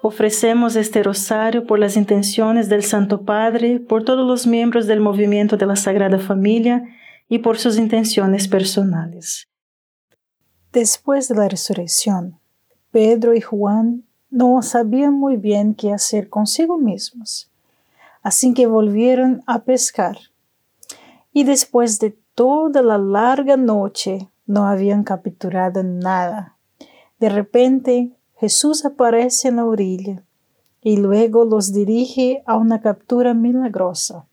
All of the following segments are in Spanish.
Ofrecemos este rosario por las intenciones del Santo Padre, por todos los miembros del movimiento de la Sagrada Familia y por sus intenciones personales. Después de la resurrección, Pedro y Juan no sabían muy bien qué hacer consigo mismos, así que volvieron a pescar. Y después de toda la larga noche no habían capturado nada. De repente Jesús aparece en la orilla y luego los dirige a una captura milagrosa.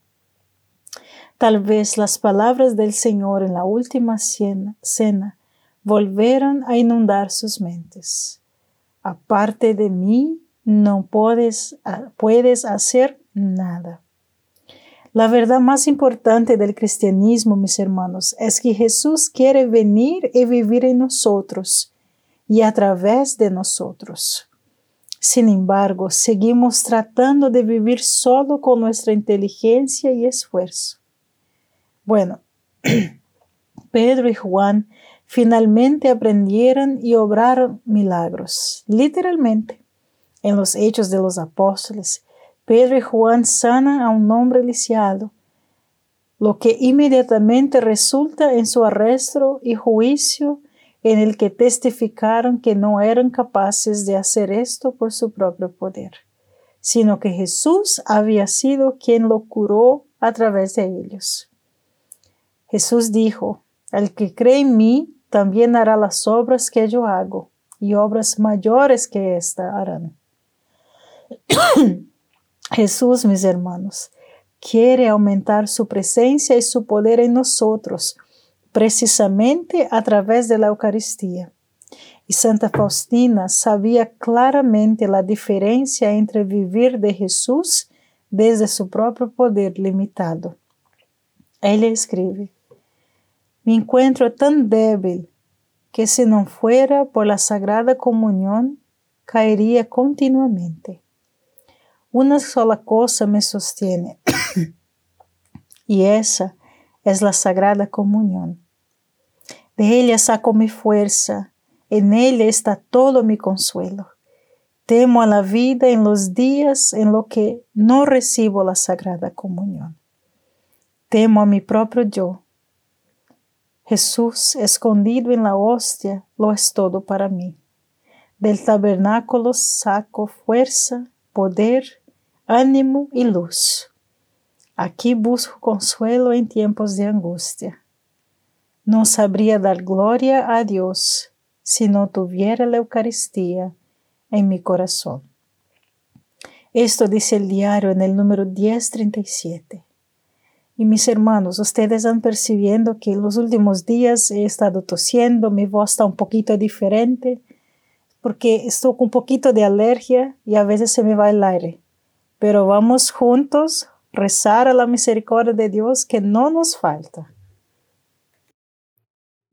Tal vez las palabras del Señor en la última cena, cena volvieron a inundar sus mentes. Aparte de mí, no puedes, puedes hacer nada. La verdad más importante del cristianismo, mis hermanos, es que Jesús quiere venir y vivir en nosotros y a través de nosotros. Sin embargo, seguimos tratando de vivir solo con nuestra inteligencia y esfuerzo. Bueno, Pedro y Juan finalmente aprendieron y obraron milagros, literalmente. En los hechos de los apóstoles, Pedro y Juan sanan a un hombre lisiado, lo que inmediatamente resulta en su arresto y juicio en el que testificaron que no eran capaces de hacer esto por su propio poder, sino que Jesús había sido quien lo curó a través de ellos. Jesús dijo, el que cree en mí también hará las obras que yo hago, y obras mayores que ésta harán. Jesús, mis hermanos, quiere aumentar su presencia y su poder en nosotros, precisamente a través de la Eucaristía. Y Santa Faustina sabía claramente la diferencia entre vivir de Jesús desde su propio poder limitado. Ella escribe, me encuentro tan débil que si no fuera por la Sagrada Comunión, caería continuamente. Una sola cosa me sostiene, y esa es la Sagrada Comunión. De ella saco mi fuerza, en ella está todo mi consuelo. Temo a la vida en los días en los que no recibo la Sagrada Comunión. Temo a mi propio yo. Jesús, escondido en la hostia, lo es todo para mí. Del tabernáculo saco fuerza, poder, ánimo y luz. Aquí busco consuelo en tiempos de angustia no sabría dar gloria a Dios si no tuviera la Eucaristía en mi corazón. Esto dice el diario en el número 1037. Y mis hermanos, ustedes han percibiendo que en los últimos días he estado tosiendo, mi voz está un poquito diferente, porque estoy con un poquito de alergia y a veces se me va el aire. Pero vamos juntos rezar a la misericordia de Dios que no nos falta.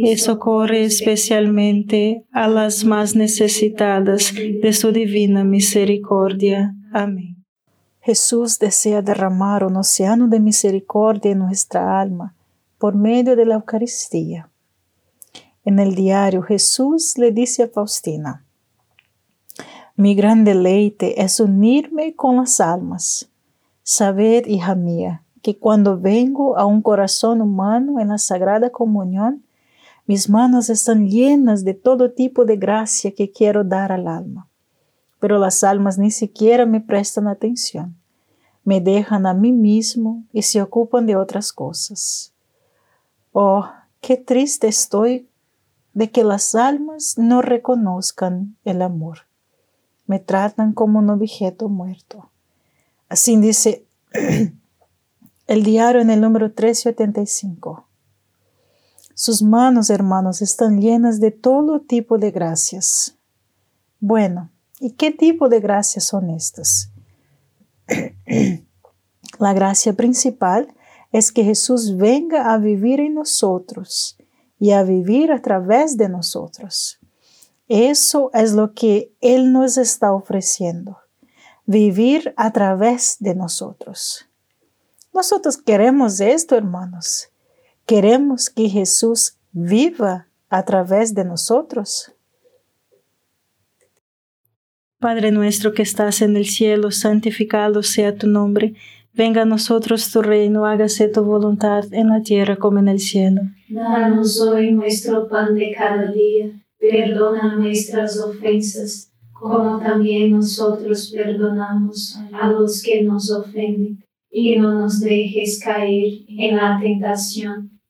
y socorre especialmente a las más necesitadas de su divina misericordia. Amén. Jesús desea derramar un océano de misericordia en nuestra alma por medio de la Eucaristía. En el diario Jesús le dice a Faustina, mi gran deleite es unirme con las almas. Sabed, hija mía, que cuando vengo a un corazón humano en la Sagrada Comunión, mis manos están llenas de todo tipo de gracia que quiero dar al alma pero las almas ni siquiera me prestan atención. Me dejan a mí mismo y se ocupan de otras cosas. Oh, qué triste estoy de que las almas no reconozcan el amor. Me tratan como un objeto muerto. Así dice el diario en el número 1385. Sus manos, hermanos, están llenas de todo tipo de gracias. Bueno, ¿Y qué tipo de gracias son estas? La gracia principal es que Jesús venga a vivir en nosotros y a vivir a través de nosotros. Eso es lo que Él nos está ofreciendo, vivir a través de nosotros. Nosotros queremos esto, hermanos. Queremos que Jesús viva a través de nosotros. Padre nuestro que estás en el cielo, santificado sea tu nombre. Venga a nosotros tu reino, hágase tu voluntad en la tierra como en el cielo. Danos hoy nuestro pan de cada día. Perdona nuestras ofensas, como también nosotros perdonamos a los que nos ofenden. Y no nos dejes caer en la tentación,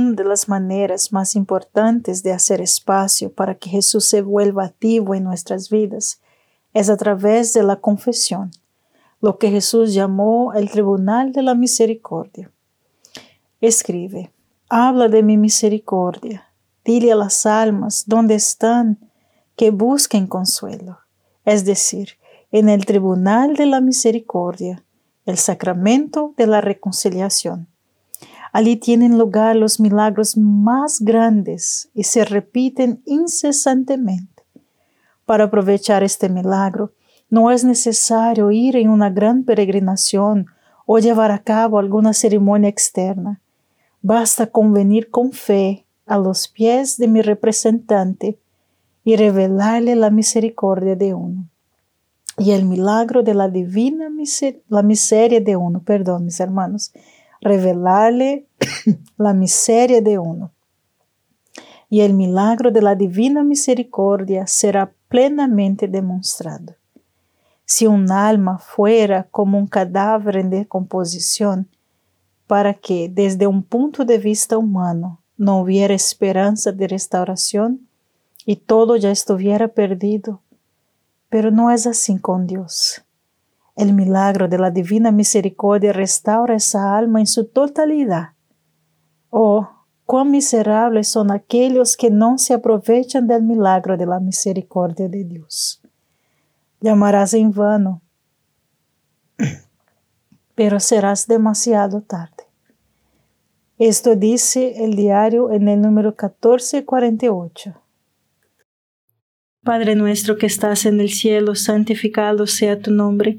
Una de las maneras más importantes de hacer espacio para que Jesús se vuelva activo en nuestras vidas es a través de la confesión, lo que Jesús llamó el tribunal de la misericordia. Escribe, habla de mi misericordia, dile a las almas donde están que busquen consuelo, es decir, en el tribunal de la misericordia, el sacramento de la reconciliación. Allí tienen lugar los milagros más grandes y se repiten incesantemente. Para aprovechar este milagro, no es necesario ir en una gran peregrinación o llevar a cabo alguna ceremonia externa. Basta con venir con fe a los pies de mi representante y revelarle la misericordia de uno. Y el milagro de la divina miseria de uno, perdón, mis hermanos, revelarle la miseria de uno. Y el milagro de la divina misericordia será plenamente demostrado. Si un alma fuera como un cadáver en decomposición, para que desde un punto de vista humano no hubiera esperanza de restauración y todo ya estuviera perdido, pero no es así con Dios. El milagro de la divina misericordia restaura esa alma en su totalidad. Oh, cuán miserables son aquellos que no se aprovechan del milagro de la misericordia de Dios. Llamarás en vano, pero serás demasiado tarde. Esto dice el diario en el número 1448. Padre nuestro que estás en el cielo, santificado sea tu nombre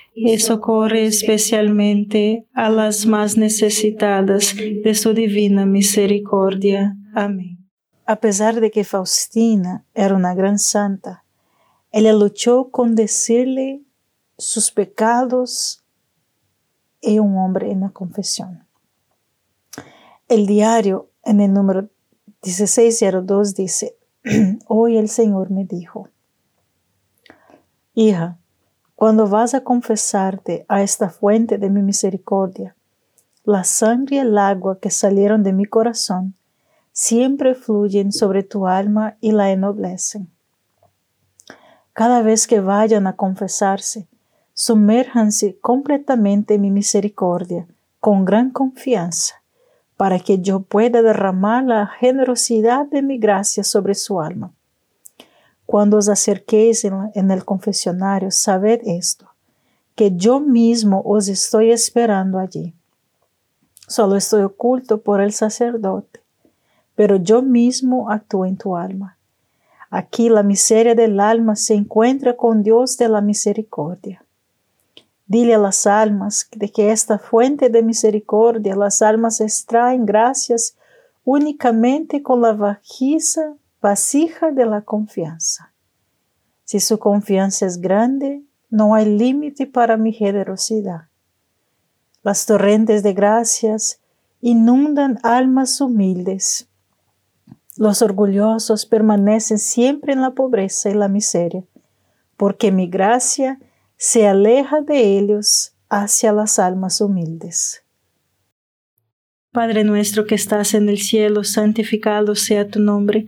y socorre especialmente a las más necesitadas de su divina misericordia. Amén. A pesar de que Faustina era una gran santa, ella luchó con decirle sus pecados y un hombre en la confesión. El diario en el número 1602 dice, hoy el Señor me dijo, hija, cuando vas a confesarte a esta fuente de mi misericordia, la sangre y el agua que salieron de mi corazón siempre fluyen sobre tu alma y la ennoblecen. Cada vez que vayan a confesarse, sumérjanse completamente en mi misericordia con gran confianza, para que yo pueda derramar la generosidad de mi gracia sobre su alma. Cuando os acerquéis en, el confesionario, sabed esto, que yo mismo os estoy esperando allí. Solo estoy oculto por el sacerdote, pero yo mismo actúo en tu alma. Aquí la miseria del alma se encuentra con Dios de la misericordia. Dile a las almas de que esta fuente de misericordia las almas extraen gracias únicamente con la vasija de la confianza. Si su confianza es grande, no hay límite para mi generosidad. Las torrentes de gracias inundan almas humildes. Los orgullosos permanecen siempre en la pobreza y la miseria, porque mi gracia se aleja de ellos hacia las almas humildes. Padre nuestro que estás en el cielo, santificado sea tu nombre.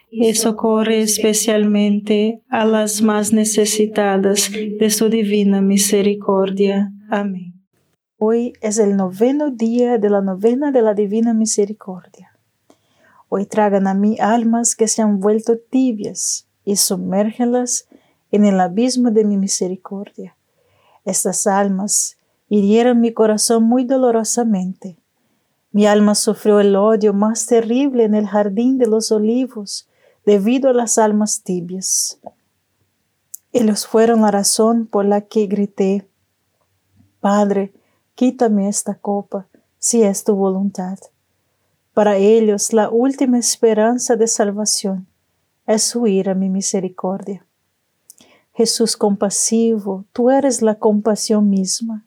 y socorre especialmente a las más necesitadas de su divina misericordia. Amén. Hoy es el noveno día de la novena de la Divina Misericordia. Hoy tragan a mí almas que se han vuelto tibias y sumérgelas en el abismo de mi misericordia. Estas almas hirieron mi corazón muy dolorosamente. Mi alma sufrió el odio más terrible en el jardín de los olivos debido a las almas tibias. Ellos fueron la razón por la que grité, Padre, quítame esta copa, si es tu voluntad. Para ellos la última esperanza de salvación es huir a mi misericordia. Jesús compasivo, tú eres la compasión misma.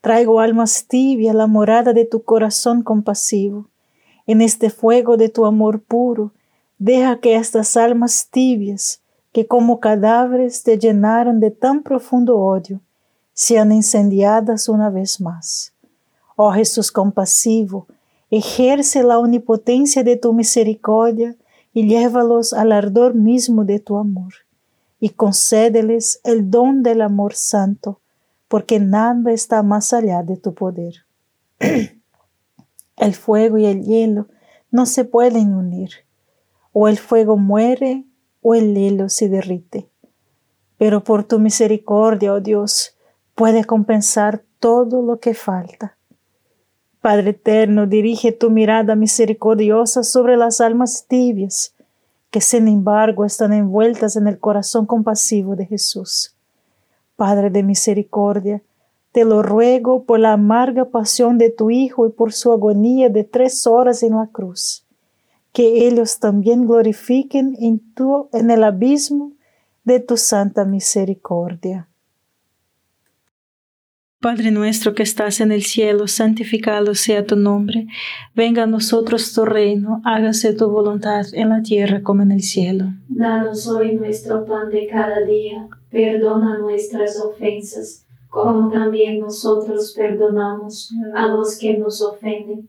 Traigo almas tibias a la morada de tu corazón compasivo. En este fuego de tu amor puro, deja que estas almas tibias que como cadáveres te llenaron de tan profundo odio, sean incendiadas una vez más. Oh Jesús compasivo, ejerce la omnipotencia de tu misericordia y llévalos al ardor mismo de tu amor, y concédeles el don del amor santo, porque nada está más allá de tu poder. el fuego y el hielo no se pueden unir, o el fuego muere o el hielo se derrite. Pero por tu misericordia, oh Dios, puede compensar todo lo que falta. Padre eterno, dirige tu mirada misericordiosa sobre las almas tibias, que sin embargo están envueltas en el corazón compasivo de Jesús. Padre de misericordia, te lo ruego por la amarga pasión de tu Hijo y por su agonía de tres horas en la cruz, que ellos también glorifiquen en, tu, en el abismo de tu santa misericordia. Padre nuestro que estás en el cielo, santificado sea tu nombre. Venga a nosotros tu reino, hágase tu voluntad en la tierra como en el cielo. Danos hoy nuestro pan de cada día, perdona nuestras ofensas, como también nosotros perdonamos a los que nos ofenden,